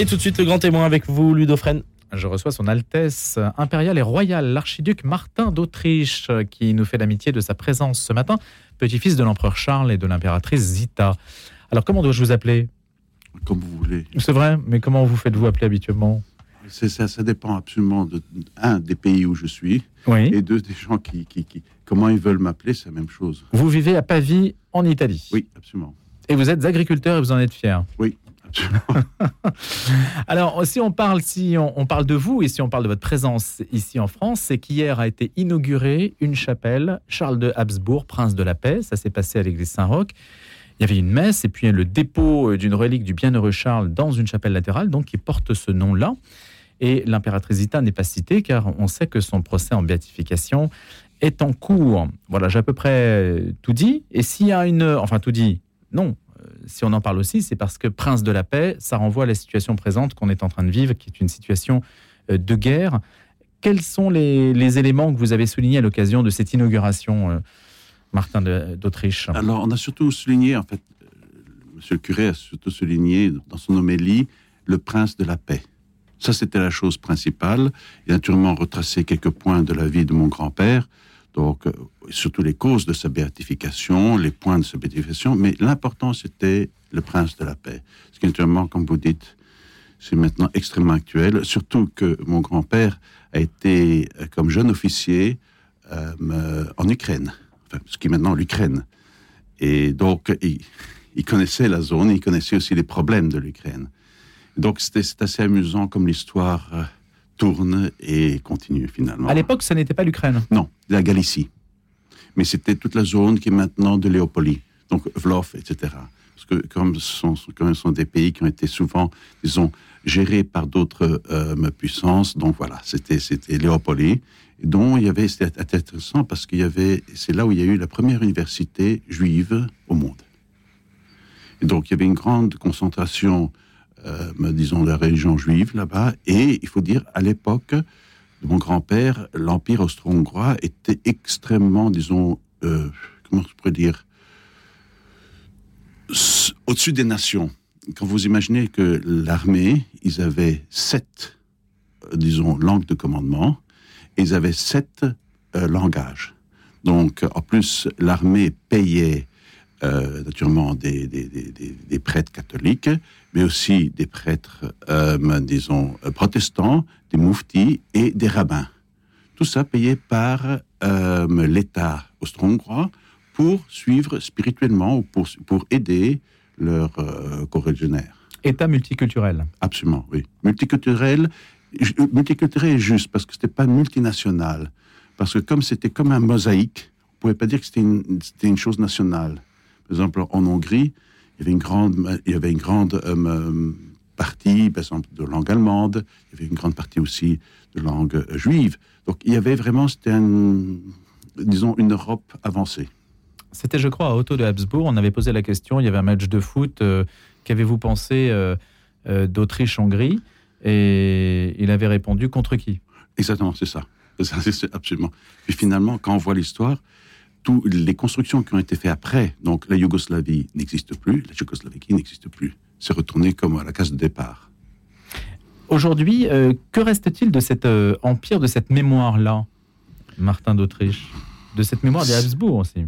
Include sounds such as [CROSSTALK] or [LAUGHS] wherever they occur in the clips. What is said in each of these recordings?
Et tout de suite, le grand témoin avec vous, Ludofren. Je reçois son Altesse impériale et royale, l'archiduc Martin d'Autriche, qui nous fait l'amitié de sa présence ce matin, petit-fils de l'empereur Charles et de l'impératrice Zita. Alors, comment dois-je vous appeler? Comme vous voulez. C'est vrai, mais comment vous faites-vous appeler habituellement? Ça, ça dépend absolument de un des pays où je suis Oui. et deux des gens qui, qui, qui- comment ils veulent m'appeler, c'est la même chose. Vous vivez à Pavie, en Italie? Oui, absolument. Et vous êtes agriculteur et vous en êtes fier? Oui. [LAUGHS] Alors, si on parle, si on, parle de vous et si on parle de votre présence ici en France, c'est qu'hier a été inaugurée une chapelle Charles de Habsbourg, prince de la paix. Ça s'est passé à l'église Saint-Roch. Il y avait une messe et puis le dépôt d'une relique du bienheureux Charles dans une chapelle latérale, donc qui porte ce nom-là. Et l'impératrice Zita n'est pas citée car on sait que son procès en béatification est en cours. Voilà, j'ai à peu près tout dit. Et s'il y a une, enfin tout dit, non. Si on en parle aussi, c'est parce que prince de la paix, ça renvoie à la situation présente qu'on est en train de vivre, qui est une situation euh, de guerre. Quels sont les, éléments que vous avez soulignés à l'occasion de cette inauguration, euh, Martin d'Autriche? Alors, on a surtout souligné, en fait, euh, monsieur le curé a surtout souligné dans son homélie le prince de la paix. Ça, c'était la chose principale. Il a naturellement retracé quelques points de la vie de mon grand-père, donc euh, surtout les causes de sa béatification, les points de sa béatification, mais l'important, c'était le prince de la paix. Ce qui, naturellement, comme vous dites, c'est maintenant extrêmement actuel, surtout que mon grand-père a été, euh, comme jeune officier, euh, en Ukraine, enfin, ce qui est maintenant l'Ukraine. Et donc, il, il connaissait la zone, il connaissait aussi les problèmes de l'Ukraine. Donc, c'est assez amusant comme l'histoire euh, tourne et continue finalement. À l'époque, ce n'était pas l'Ukraine. Non, la Galicie. Mais c'était toute la zone qui est maintenant de Léopolie, donc Vlov, etc. Parce que comme ce sont, des pays qui ont été souvent, disons, gérés par d'autres euh, puissances, donc voilà, c'était Léopolie, dont il y avait, c'était intéressant parce qu'il y avait, c'est là où il y a eu la première université juive au monde. Donc il y avait une grande concentration, euh, disons, de la religion juive là-bas, et il faut dire, à l'époque, de mon grand-père, l'Empire austro-hongrois était extrêmement, disons, euh, comment je pourrais dire, au-dessus des nations. Quand vous imaginez que l'armée, ils avaient sept, euh, disons, langues de commandement, et ils avaient sept euh, langages. Donc, en plus, l'armée payait euh, naturellement des, des- des- des- des prêtres catholiques, mais aussi des prêtres, euh, disons, euh, protestants, des mouftis et des rabbins. Tout ça payé par euh, l'État austro-hongrois pour suivre spirituellement ou pour, pour aider leurs corrégionnaires. État multiculturel. Absolument, oui. Multiculturel, multiculturel est juste parce que c'était pas multinational. Parce que comme c'était comme un mosaïque, on pouvait pas dire que c'était une, c'était une chose nationale. Par exemple, en Hongrie, il y avait une grande, il y avait une grande euh, euh, partie, par exemple, de langue allemande. Il y avait une grande partie aussi de langue euh, juive. Donc, il y avait vraiment, c'était disons, une Europe avancée. C'était, je crois, à Otto de Habsbourg. On avait posé la question. Il y avait un match de foot. euh, Qu'avez-vous pensé euh, d'Autriche-Hongrie? Et il avait répondu contre qui? Exactement, c'est ça. C'est ça, c'est absolument. Puis finalement, quand on voit l'histoire, toutes les constructions qui ont été faites après, donc la Yougoslavie n'existe plus, la Tchécoslovaquie n'existe plus. C'est retourné comme à la case de départ. Aujourd'hui, euh, que reste-t-il de cet euh, empire, de cette mémoire-là, Martin d'Autriche? De cette mémoire des Habsbourg aussi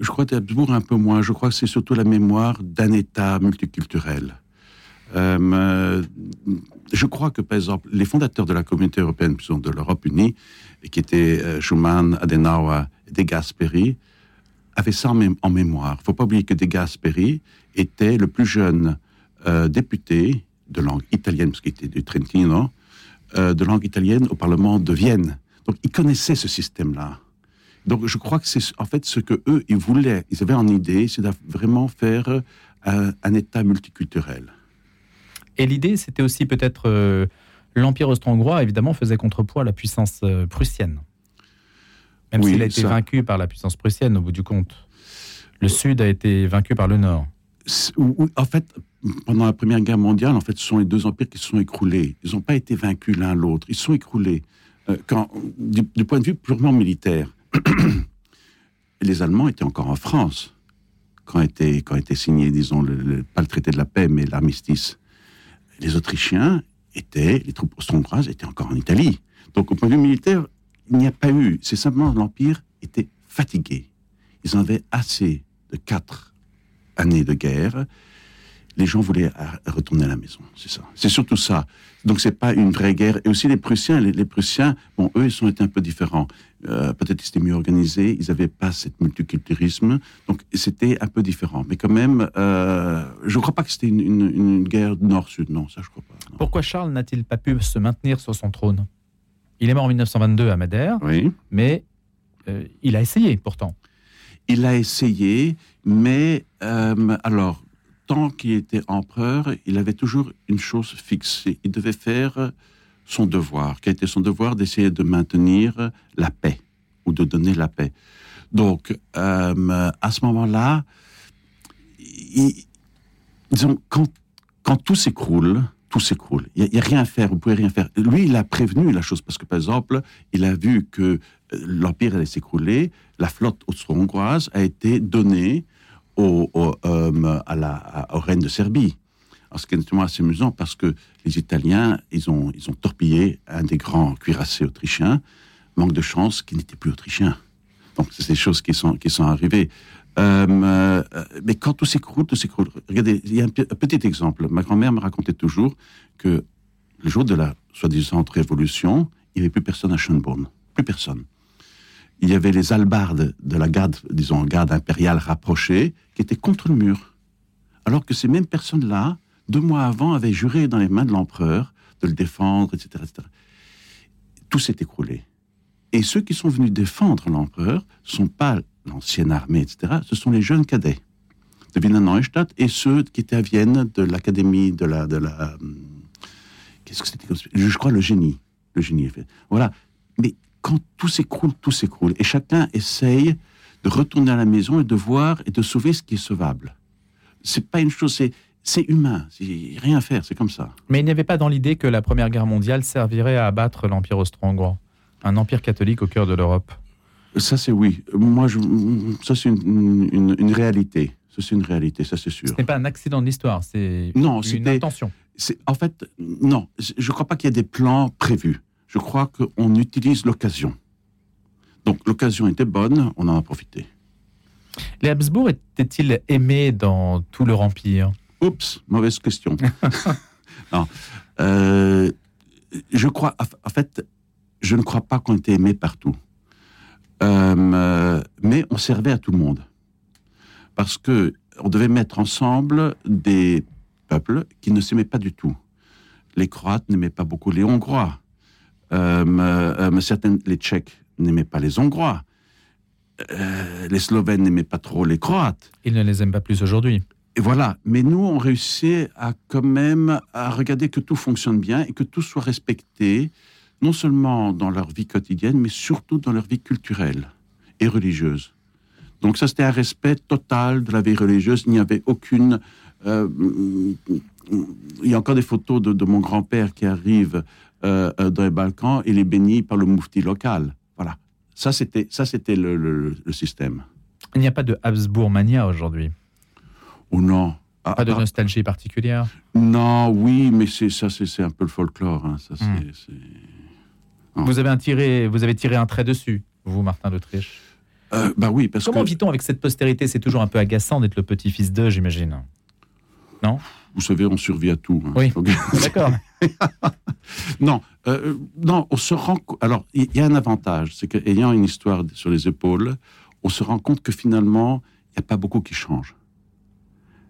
Je crois que Habsbourg un peu moins. Je crois que c'est surtout la mémoire d'un État multiculturel. Euh, je crois que, par exemple, les fondateurs de la communauté européenne, de l'Europe unie, qui étaient euh, Schuman, Adenauer et De Gasperi, avaient ça en, mé- en mémoire. Il ne faut pas oublier que De Gasperi était le plus jeune euh, député de langue italienne, parce qu'il était du Trentino, euh, de langue italienne au Parlement de Vienne. Donc, ils connaissaient ce système-là. Donc, je crois que c'est en fait ce que eux ils voulaient, ils avaient en idée, c'est de vraiment faire euh, un État multiculturel. Et l'idée, c'était aussi peut-être euh, l'empire austro-hongrois, évidemment, faisait contrepoids à la puissance euh, prussienne. Même Oui, s'il a été ça. vaincu par la puissance prussienne, au bout du compte. Le Sud a été vaincu par le Nord. En fait, pendant la Première Guerre mondiale, en fait, ce sont les deux empires qui se sont écroulés. Ils n'ont pas été vaincus l'un l'autre. Ils se sont écroulés. Euh, quand, du, du point de vue purement militaire, [CLEARS THROAT] les Allemands étaient encore en France quand était, quand était signé, disons, le, le- pas le traité de la paix, mais l'armistice. Les Autrichiens étaient, les troupes austro-hongroises étaient encore en Italie. Donc au point de vue militaire, il n'y a pas eu. C'est simplement l'Empire était fatigué. Ils en avaient assez de quatre années de guerre. Les gens voulaient retourner à la maison, c'est ça. C'est surtout ça. Donc c'est pas une vraie guerre. Et aussi les Prussiens, les, Prussiens, bon, eux, ils ont été un peu différents. Euh, peut-être qu'ils étaient mieux organisés, ils n'avaient pas ce multiculturalisme, donc c'était un peu différent. Mais quand même, euh, je ne crois pas que c'était une, guerre nord-sud, non, ça je crois pas. Pourquoi Charles n'a-t-il pas pu se maintenir sur son trône? Il est mort en 1922 à Madère, oui. mais euh, il a essayé pourtant. Il a essayé, mais alors qu'il était empereur, il avait toujours une chose fixée. Il devait faire son devoir, qui a été son devoir d'essayer de maintenir la paix ou de donner la paix. Donc, euh, à ce moment-là, disons, quand, quand tout s'écroule, tout s'écroule. Il n'y a, rien à faire, vous pouvez rien faire. Lui, il a prévenu la chose, parce que par exemple, il a vu que euh, l'Empire allait s'écrouler, la flotte austro-hongroise a été donnée au, euh, à la, au règne de Serbie. Ce qui est assez amusant parce que les Italiens, ils ont, ils ont torpillé un des grands cuirassés autrichiens. Manque de chance qui n'était plus autrichien. Donc, c'est des choses qui sont, qui sont arrivées. Euh, euh, mais quand tout s'écroule, tout s'écroule. Regardez, il y a un, petit exemple. Ma grand-mère me racontait toujours que le jour de la soi-disant révolution, il n'y avait plus personne à Schönbrunn. Plus personne. Il y avait les albardes de la garde, disons, garde impériale rapprochée, qui étaient contre le mur. Alors que ces mêmes personnes-là deux mois avant, avait juré dans les mains de l'empereur de le défendre, etc. etc. Tout s'est écroulé. Et ceux qui sont venus défendre l'empereur sont pas l'ancienne armée, etc. Ce sont les jeunes cadets de Wiener Neustadt et ceux qui étaient à Vienne de l'académie de la, de la, hum, qu'est-ce que c'était Je crois le génie, le génie. Voilà. Mais quand tout s'écroule, tout s'écroule, et chacun essaye de retourner à la maison et de voir et de sauver ce qui est sauvable. C'est pas une chose, c'est c'est humain, rien à faire, c'est comme ça. Mais il n'y avait pas dans l'idée que la Première Guerre mondiale servirait à abattre l'Empire austro-hongrois, un empire catholique au cœur de l'Europe Ça, c'est oui. Moi, je, ça, c'est une, une, réalité. Ça, c'est une réalité, ça, c'est sûr. Ce n'est pas un accident de l'histoire, c'est une intention. En fait, non, je ne crois pas qu'il y ait des plans prévus. Je crois qu'on utilise l'occasion. Donc, l'occasion était bonne, on en a profité. Les Habsbourg étaient-ils aimés dans tout leur empire? Oups, mauvaise question. [LAUGHS] non. Euh, je crois, en fait, je ne crois pas qu'on était aimé partout. Euh, mais on servait à tout le monde. Parce que on devait mettre ensemble des peuples qui ne s'aimaient pas du tout. Les Croates n'aimaient pas beaucoup les Hongrois. Euh, certains, les Tchèques n'aimaient pas les Hongrois. les Slovènes n'aimaient pas trop les Croates. Ils ne les aiment pas plus aujourd'hui. Et voilà. Mais nous, on réussit à quand même à regarder que tout fonctionne bien et que tout soit respecté, non seulement dans leur vie quotidienne, mais surtout dans leur vie culturelle et religieuse. Donc ça, c'était un respect total de la vie religieuse. Il n'y avait aucune... Euh, il y a encore des photos de, mon grand-père qui arrive euh, euh, dans les Balkans il est béni par le moufti local. Voilà. Ça, c'était, ça, c'était le, le système. Il n'y a pas de Habsbourg-mania aujourd'hui? Ou non Pas de nostalgie particulière? Non, oui, mais c'est ça, c'est un peu le folklore. Hein, ça, hmm. Vous avez un tiré, vous avez tiré un trait dessus, vous, Martin d'Autriche? Euh, bah oui, parce Comment vit-on avec cette postérité? C'est toujours un peu agaçant d'être le petit-fils d'eux, j'imagine. Non Vous savez, on survit à tout. Hein. Oui, d'accord. [LAUGHS] non, euh, non, on se rend. Alors, il y a un avantage, c'est qu'ayant une histoire sur les épaules, on se rend compte que finalement, il n'y a pas beaucoup qui change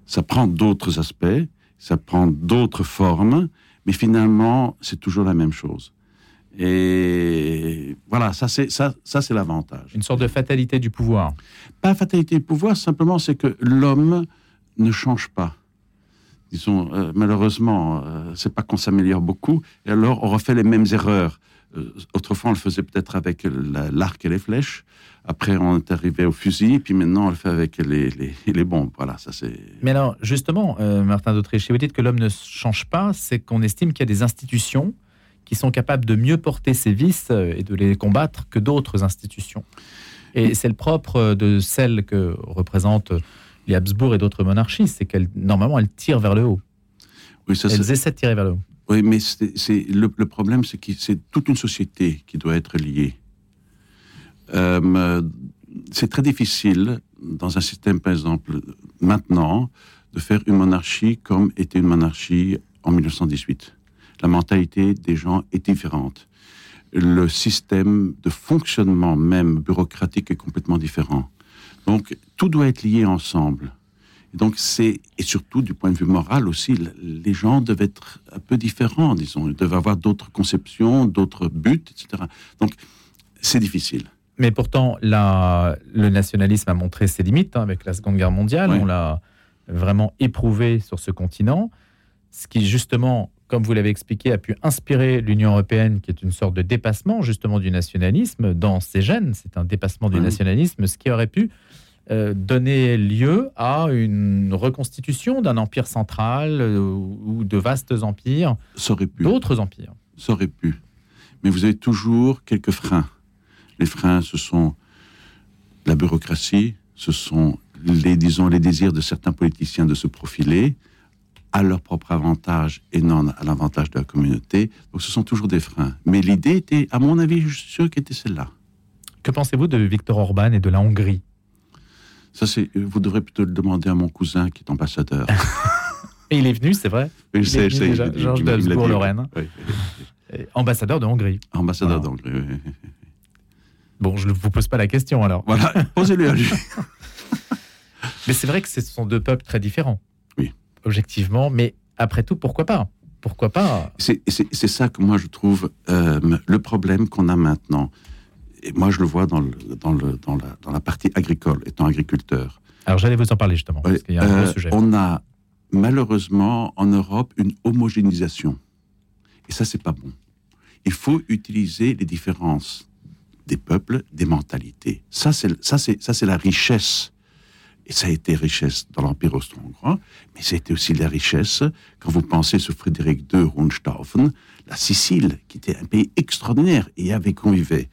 ça prend d'autres aspects, ça prend d'autres formes, mais finalement, c'est toujours la même chose. Et voilà, ça c'est ça, ça c'est l'avantage. Une sorte de fatalité du pouvoir. Pas fatalité du pouvoir, simplement c'est que l'homme ne change pas. Disons, euh, malheureusement, euh, c'est pas qu'on s'améliore beaucoup, et alors on refait les mêmes erreurs. Euh, autrefois, on le faisait peut-être avec l'arc et les flèches. Après, on est arrivé au fusil, puis maintenant, on le fait avec les, les, bombes. Voilà, ça c'est. Mais alors, justement, euh, Martin d'Autriche, si vous dites que l'homme ne change pas, c'est qu'on estime qu'il y a des institutions qui sont capables de mieux porter ses vices et de les combattre que d'autres institutions. Et c'est le propre de celles que représentent les Habsbourg et d'autres monarchies, c'est qu'elles, normalement, elles tirent vers le haut. Oui, ça, Elles essaient de tirer vers le haut. Oui, mais c'est le, problème, c'est que c'est toute une société qui doit être liée. Euh, c'est très difficile dans un système, par exemple, maintenant, de faire une monarchie comme était une monarchie en 1918. La mentalité des gens est différente. Le système de fonctionnement même bureaucratique est complètement différent. Donc, tout doit être lié ensemble. Et donc, c'est, et surtout du point de vue moral aussi, les gens doivent être un peu différents, disons. Ils doivent avoir d'autres conceptions, d'autres buts, etc. Donc, c'est difficile. Mais pourtant, la, le nationalisme a montré ses limites hein, avec la Seconde Guerre mondiale. On l'a vraiment éprouvé sur ce continent. Ce qui, justement, comme vous l'avez expliqué, a pu inspirer l'Union européenne, qui est une sorte de dépassement, justement, du nationalisme dans ses gènes. C'est un dépassement du nationalisme, ce qui aurait pu euh, donner lieu à une reconstitution d'un empire central euh, ou de vastes empires, d'autres empires. Ça aurait pu. Mais vous avez toujours quelques freins. Les freins, ce sont la bureaucratie, ce sont les, disons, les désirs de certains politiciens de se profiler à leur propre avantage et non à l'avantage de la communauté. Donc ce sont toujours des freins. Mais l'idée était, à mon avis, je suis sûr qu'elle était celle-là. Que pensez-vous de Viktor Orban et de la Hongrie? Ça, c'est, vous devrez plutôt le demander à mon cousin qui est ambassadeur. [LAUGHS] Et il est venu, c'est vrai Oui, c'est Georges d'Habsbourg-Lorraine. Ambassadeur de Hongrie. Ambassadeur de Hongrie, oui. Bon, je ne vous pose pas la question alors. Voilà, [LAUGHS] posez-lui à lui. [LAUGHS] mais c'est vrai que ce sont deux peuples très différents. Oui. Objectivement, mais après tout, pourquoi pas? Pourquoi pas? C'est ça que moi je trouve euh, le problème qu'on a maintenant et moi, je le vois dans, le, dans, le, dans, la, dans la partie agricole, étant agriculteur. Alors, j'allais vous en parler justement, parce qu'il y a un gros euh, sujet. On a malheureusement en Europe une homogénéisation. Et ça, c'est pas bon. Il faut utiliser les différences des peuples, des mentalités. Ça, c'est ça, c'est ça, c'est la richesse. Et ça a été richesse dans l'Empire austro-hongrois, mais c'était aussi la richesse quand vous pensez sur Frédéric II Rundstaufen, la Sicile, qui était un pays extraordinaire et avait convivé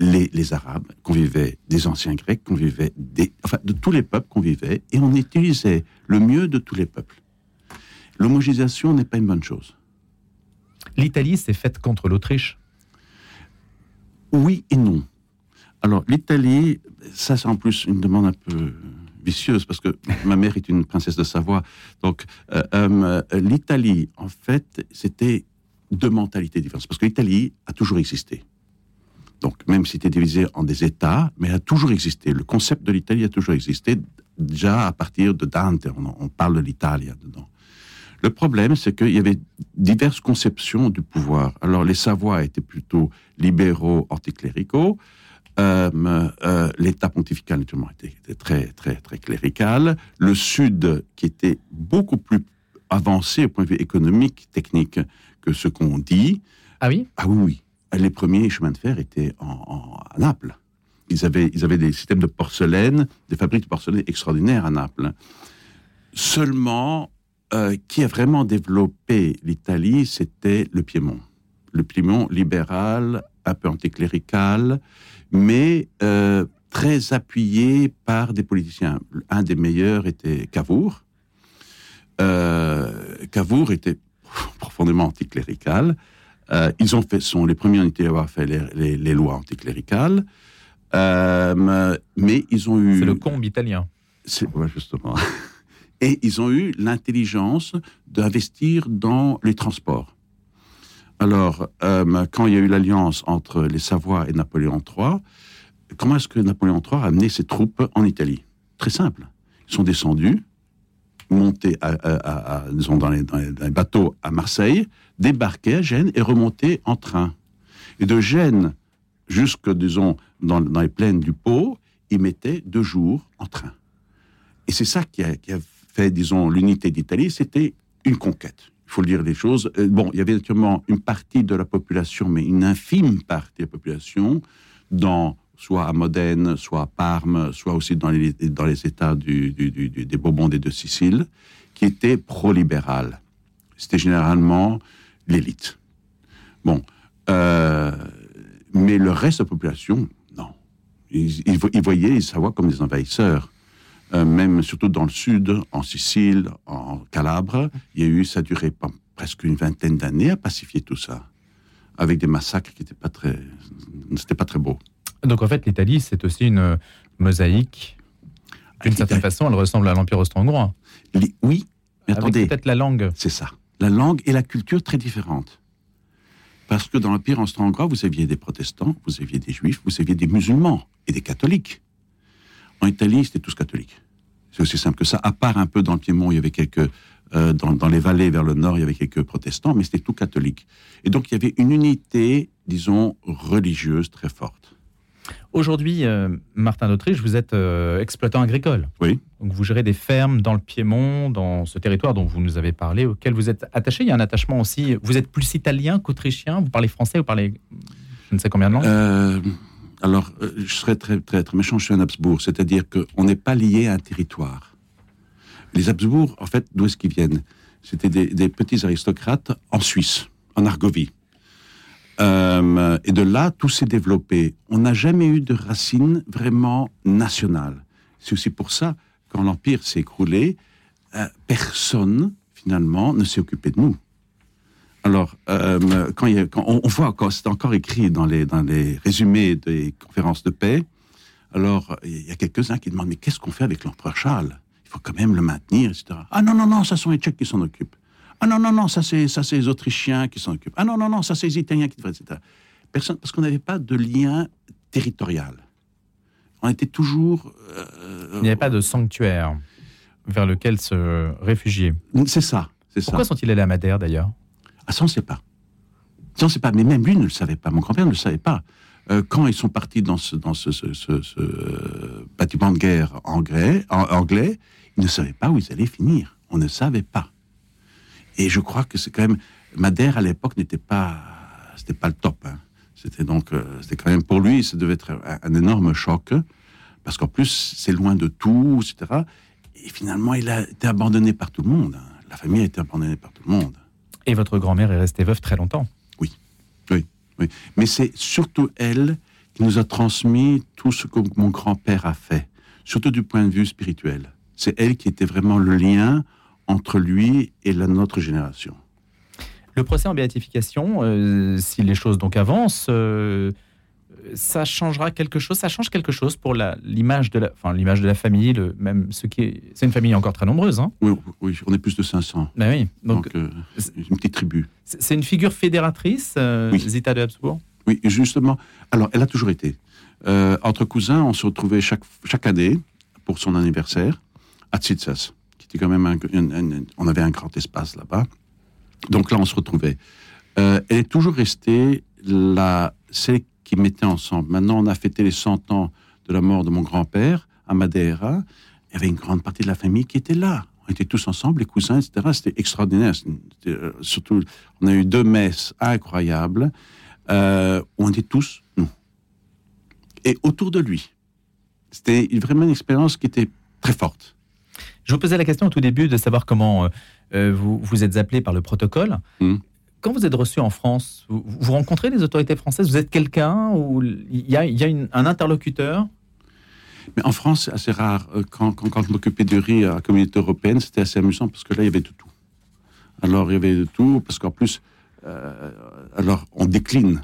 les, Arabes convivaient, des anciens Grecs convivaient, des, enfin, de tous les peuples convivaient, et on utilisait le mieux de tous les peuples. L'homogénéisation n'est pas une bonne chose. L'Italie s'est faite contre l'Autriche Oui et non. Alors, l'Italie, ça c'est en plus une demande un peu vicieuse, parce que ma mère est une princesse de Savoie. Donc, euh, euh, l'Italie, en fait, c'était deux mentalités différentes. Parce que l'Italie a toujours existé. Donc, même si c'était divisé en des États, mais elle a toujours existé. Le concept de l'Italie a toujours existé, déjà à partir de Dante, on, parle de l'Italie dedans. Le problème, c'est qu'il y avait diverses conceptions du pouvoir. Alors, les Savoies étaient plutôt libéraux, anticléricaux. Euh, euh, L'État pontifical, naturellement, était, était, très, très, très clérical. Le Sud, qui était beaucoup plus avancé au point de vue économique, technique, que ce qu'on dit. Ah oui? Ah oui, oui les premiers chemins de fer étaient en, à Naples. Ils avaient, ils avaient des systèmes de porcelaine, des fabriques de porcelaine extraordinaires à Naples. Seulement, euh, qui a vraiment développé l'Italie, c'était le Piémont. Le Piémont libéral, un peu anticlérical, mais euh, très appuyé par des politiciens. Un des meilleurs était Cavour. Euh, Cavour était [LAUGHS] profondément anticlérical. Euh, ils ont fait, sont les premiers en Italie à avoir fait les, les, lois anticléricales, euh, mais ils ont eu. C'est le combe italien. Ouais, justement. [LAUGHS] Et ils ont eu l'intelligence d'investir dans les transports. Alors, euh, quand il y a eu l'alliance entre les Savoies et Napoléon III, comment est-ce que Napoléon III a amené ses troupes en Italie? Très simple. Ils sont descendus, monter à, dans, les, bateaux à Marseille, débarquer à Gênes et remonter en train. Et de Gênes jusque, disons, dans, les plaines du Pau, ils mettaient deux jours en train. Et c'est ça qui a, fait, disons, l'unité d'Italie, c'était une conquête. Il faut le dire les choses. Euh, bon, il y avait naturellement une partie de la population, mais une infime partie de la population, dans soit à Modène, soit à Parme, soit aussi dans les, États du, des Bourbons et de Sicile, qui étaient pro-libérales. C'était généralement l'élite. Bon, euh, mais le reste de la population, non. Ils, voyaient les comme des envahisseurs. euh, même surtout dans le sud, en Sicile, en Calabre, il y a eu, ça a duré presque une vingtaine d'années à pacifier tout ça, avec des massacres qui n'étaient pas très, c'était pas très beau. Donc en fait, l'Italie, c'est aussi une mosaïque. D'une certaine façon, elle ressemble à l'Empire austro-hongrois. Oui, mais attendez. Peut-être la langue. C'est ça. La langue et la culture très différentes. Parce que dans l'Empire austro-hongrois, vous aviez des protestants, vous aviez des juifs, vous aviez des musulmans et des catholiques. En Italie, c'était tous catholiques. C'est aussi simple que ça. À part un peu dans le Piémont, il y avait quelques. Euh, dans, les vallées vers le nord, il y avait quelques protestants, mais c'était tout catholique. Et donc, il y avait une unité, disons, religieuse très forte. Aujourd'hui, euh, Martin d'Autriche, vous êtes euh, exploitant agricole. Oui. Donc, vous gérez des fermes dans le Piémont, dans ce territoire dont vous nous avez parlé, auquel vous êtes attaché. Il y a un attachement aussi. Vous êtes plus italien qu'autrichien Vous parlez français Vous parlez je ne sais combien de langues alors, euh, je serais très, très, très méchant, je suis un Habsbourg, c'est-à-dire qu'on n'est pas lié à un territoire. Les Habsbourg, en fait, d'où est-ce qu'ils viennent? C'était des, petits aristocrates en Suisse, en Argovie. Euh, et de là, tout s'est développé. On n'a jamais eu de racines vraiment nationales. C'est aussi pour ça, quand l'Empire s'est écroulé, euh, personne, finalement, ne s'est occupé de nous. Alors, euh, quand, on, voit, c'est encore écrit dans les, dans les résumés des conférences de paix, alors il y a quelques-uns qui demandent, mais qu'est-ce qu'on fait avec l'empereur Charles? Il faut quand même le maintenir, etc. Ah non, non, non, ça sont les Tchèques qui s'en occupent. Ah non, non, non, ça c'est, ça c'est les Autrichiens qui s'en occupent. Ah non, non, non, ça c'est les Italiens qui devraient, etc. Personne, parce qu'on n'avait pas de lien territorial. On était toujours... Euh, il n'y avait pas de sanctuaire vers lequel se réfugier. C'est ça, c'est Pourquoi sont-ils allés à Madère d'ailleurs? Ah, ça, on ne sait pas. Ça, on ne sait pas. Mais même lui ne le savait pas. Mon grand-père ne le savait pas. Euh, quand ils sont partis dans ce, dans ce, euh, bâtiment de guerre anglais, anglais, ils ne savaient pas où ils allaient finir. On ne savait pas. Et je crois que c'est quand même. Madère, à l'époque, n'était pas. C'était pas le top. Hein. C'était donc. Euh, c'était quand même pour lui, ça devait être un, énorme choc. Parce qu'en plus, c'est loin de tout, etc. Et finalement, il a été abandonné par tout le monde. Hein. La famille a été abandonnée par tout le monde. Et votre grand-mère est restée veuve très longtemps. Oui, oui, oui. Mais c'est surtout elle qui nous a transmis tout ce que mon grand-père a fait, surtout du point de vue spirituel. C'est elle qui était vraiment le lien entre lui et la notre génération. Le procès en béatification, euh, si les choses donc avancent, euh, ça changera quelque chose. Ça change quelque chose pour l'image de la, enfin l'image de la famille, le, même ce qui est. C'est une famille encore très nombreuse. Hein oui, oui, on est plus de 500. Ben oui, donc, euh, une petite tribu. C'est une figure fédératrice, euh, Zita de Habsbourg? Oui, justement. Alors, elle a toujours été. Entre cousins, on se retrouvait chaque chaque année pour son anniversaire à Tsitsas, qui était quand même un, on avait un grand espace là-bas. Donc là, on se retrouvait. elle est toujours restée la, c'est qui mettaient ensemble. Maintenant, on a fêté les 100 ans de la mort de mon grand-père à Madeira. Il y avait une grande partie de la famille qui était là. On était tous ensemble, les cousins, etc. C'était extraordinaire. Euh, surtout, on a eu deux messes incroyables. Euh, on était tous nous. Et autour de lui. C'était vraiment une expérience qui était très forte. Je vous posais la question au tout début de savoir comment euh, vous, vous êtes appelé par le protocole. Hum quand vous êtes reçu en France, vous, rencontrez les autorités françaises? Vous êtes quelqu'un ou il y a, un interlocuteur? Mais en France, c'est assez rare. Euh, quand, quand, quand je m'occupais du riz à la communauté européenne, c'était assez amusant parce que là, il y avait de tout. Alors, il y avait de tout, parce qu'en plus, euh, alors, on décline.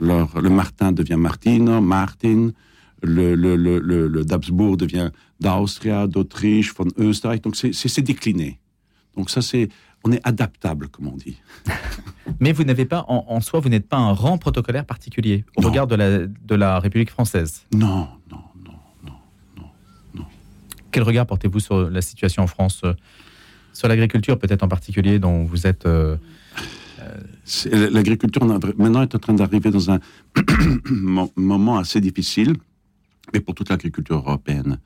Alors, le Martin devient Martino, Martin, le, le, le, le d'Habsbourg devient d'Austria, d'Autriche, von Österreich. Donc, c'est décliné. Donc, ça, c'est on est adaptable, comme on dit. [LAUGHS] Mais vous n'avez pas, en, soi, vous n'êtes pas un rang protocolaire particulier au regard de la, de la République française Non, non, non, non, non, non. Quel regard portez-vous sur la situation en France, euh, sur l'agriculture peut-être en particulier, dont vous êtes... Euh, euh, l'agriculture maintenant est en train d'arriver dans un [CLEARS THROAT] moment assez difficile, mais pour toute l'agriculture européenne.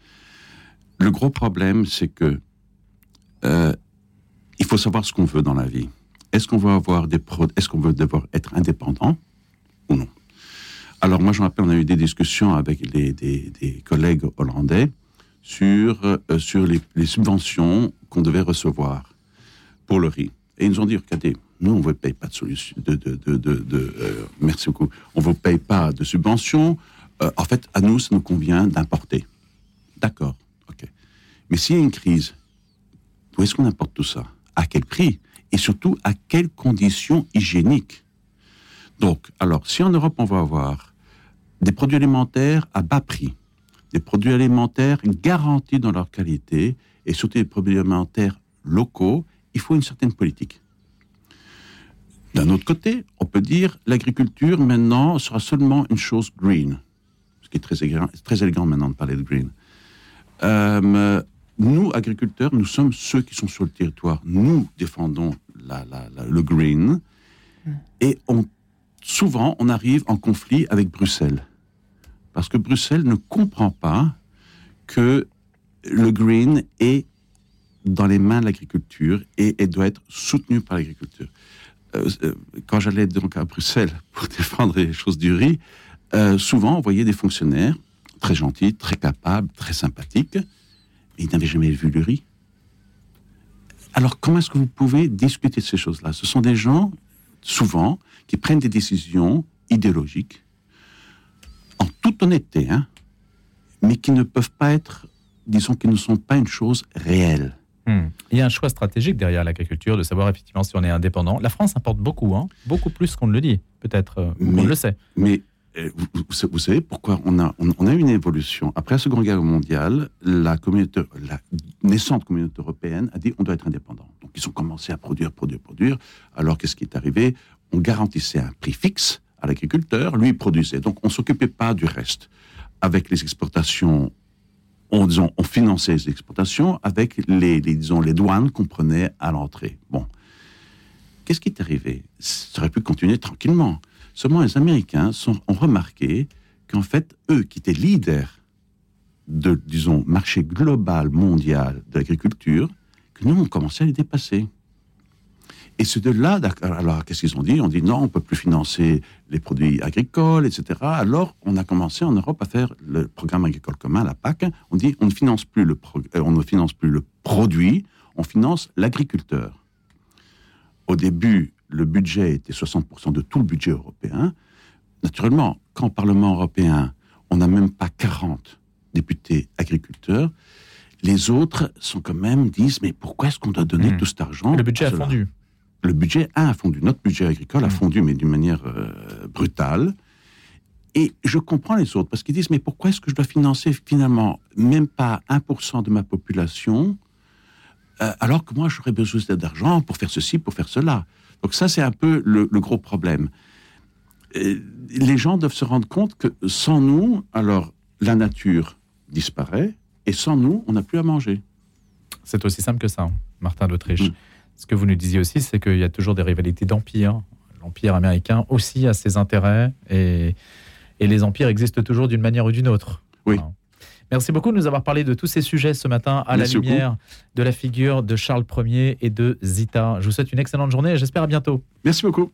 Le gros problème, c'est que il faut savoir ce qu'on veut dans la vie. Est-ce qu'on veut avoir des est-ce qu'on veut devoir être indépendant ou non? Alors moi, je me rappelle, on a eu des discussions avec des, collègues hollandais sur euh, sur les, subventions qu'on devait recevoir pour le riz. Et ils nous ont dit, regardez, nous, on ne vous paye pas de solution, euh, merci beaucoup, on vous paye pas de subventions. Euh, en fait, à nous, ça nous convient d'importer. D'accord, ok. Mais s'il y a une crise, où est-ce qu'on importe tout ça? À quel prix? Et surtout, à quelles conditions hygiéniques? Donc, alors, si en Europe, on va avoir des produits alimentaires à bas prix, des produits alimentaires garantis dans leur qualité, et surtout des produits alimentaires locaux, il faut une certaine politique. D'un autre côté, on peut dire l'agriculture maintenant sera seulement une chose green, ce qui est très élégant, maintenant de parler de green. Euh, nous, agriculteurs, nous sommes ceux qui sont sur le territoire. Nous défendons le green. Et souvent, on arrive en conflit avec Bruxelles. Parce que Bruxelles ne comprend pas que le green est dans les mains de l'agriculture et, doit être soutenu par l'agriculture. Euh, euh, quand j'allais donc à Bruxelles pour [LAUGHS] défendre les choses du riz, euh, souvent on voyait des fonctionnaires très gentils, très capables, très sympathiques, ils n'avaient jamais vu le riz. Alors comment est-ce que vous pouvez discuter de ces choses-là? Ce sont des gens, souvent, qui prennent des décisions idéologiques, en toute honnêteté, hein, mais qui ne peuvent pas être, disons, qui ne sont pas une chose réelle. Hmm. Il y a un choix stratégique derrière l'agriculture, de savoir effectivement si on est indépendant. La France importe beaucoup, hein, beaucoup plus qu'on ne le dit, peut-être, euh, on le sait. Mais euh, vous, savez pourquoi on a, on, a une évolution? Après la Seconde Guerre mondiale, la, naissante communauté européenne a dit on doit être indépendant. Donc ils ont commencé à produire, produire, produire. Alors qu'est-ce qui est arrivé? On garantissait un prix fixe à l'agriculteur, lui produisait. Donc on s'occupait pas du reste. Avec les exportations, on, disons, on finançait les exportations avec les disons, les douanes qu'on prenait à l'entrée. Bon. Qu'est-ce qui est arrivé? Ça aurait pu continuer tranquillement. Seulement, les Américains ont remarqué qu'en fait, eux qui étaient leaders de, disons, marché global, mondial de l'agriculture, que nous, on commençait à les dépasser. Et c'est de là, alors qu'est-ce qu'ils ont dit? On dit non, on ne peut plus financer les produits agricoles, etc. Alors, on a commencé en Europe à faire le programme agricole commun, la PAC. On dit on ne finance plus le, euh, on ne finance plus le produit, on finance l'agriculteur. Au début, le budget était 60% de tout le budget européen. Naturellement, quand au Parlement européen, on n'a même pas 40 députés agriculteurs, les autres sont quand même disent mais pourquoi est-ce qu'on doit donner hmm. tout cet argent Le budget a fondu. Le budget a fondu. Notre budget agricole a hmm. fondu, mais d'une manière euh, brutale. Et je comprends les autres parce qu'ils disent mais pourquoi est-ce que je dois financer finalement même pas 1% de ma population euh, alors que moi j'aurais besoin d'argent pour faire ceci, pour faire cela? Donc ça, c'est un peu le, gros problème. les gens doivent se rendre compte que sans nous, alors la nature disparaît, et sans nous, on n'a plus à manger. C'est aussi simple que ça, hein, Martin d'Autriche. Mm. Ce que vous nous disiez aussi, c'est qu'il y a toujours des rivalités d'empires. L'empire américain aussi a ses intérêts, et, et les empires existent toujours d'une manière ou d'une autre. Oui. Merci beaucoup de nous avoir parlé de tous ces sujets ce matin à la lumière de la figure de Charles Ier et de Zita. Je vous souhaite une excellente journée et j'espère à bientôt. Merci beaucoup.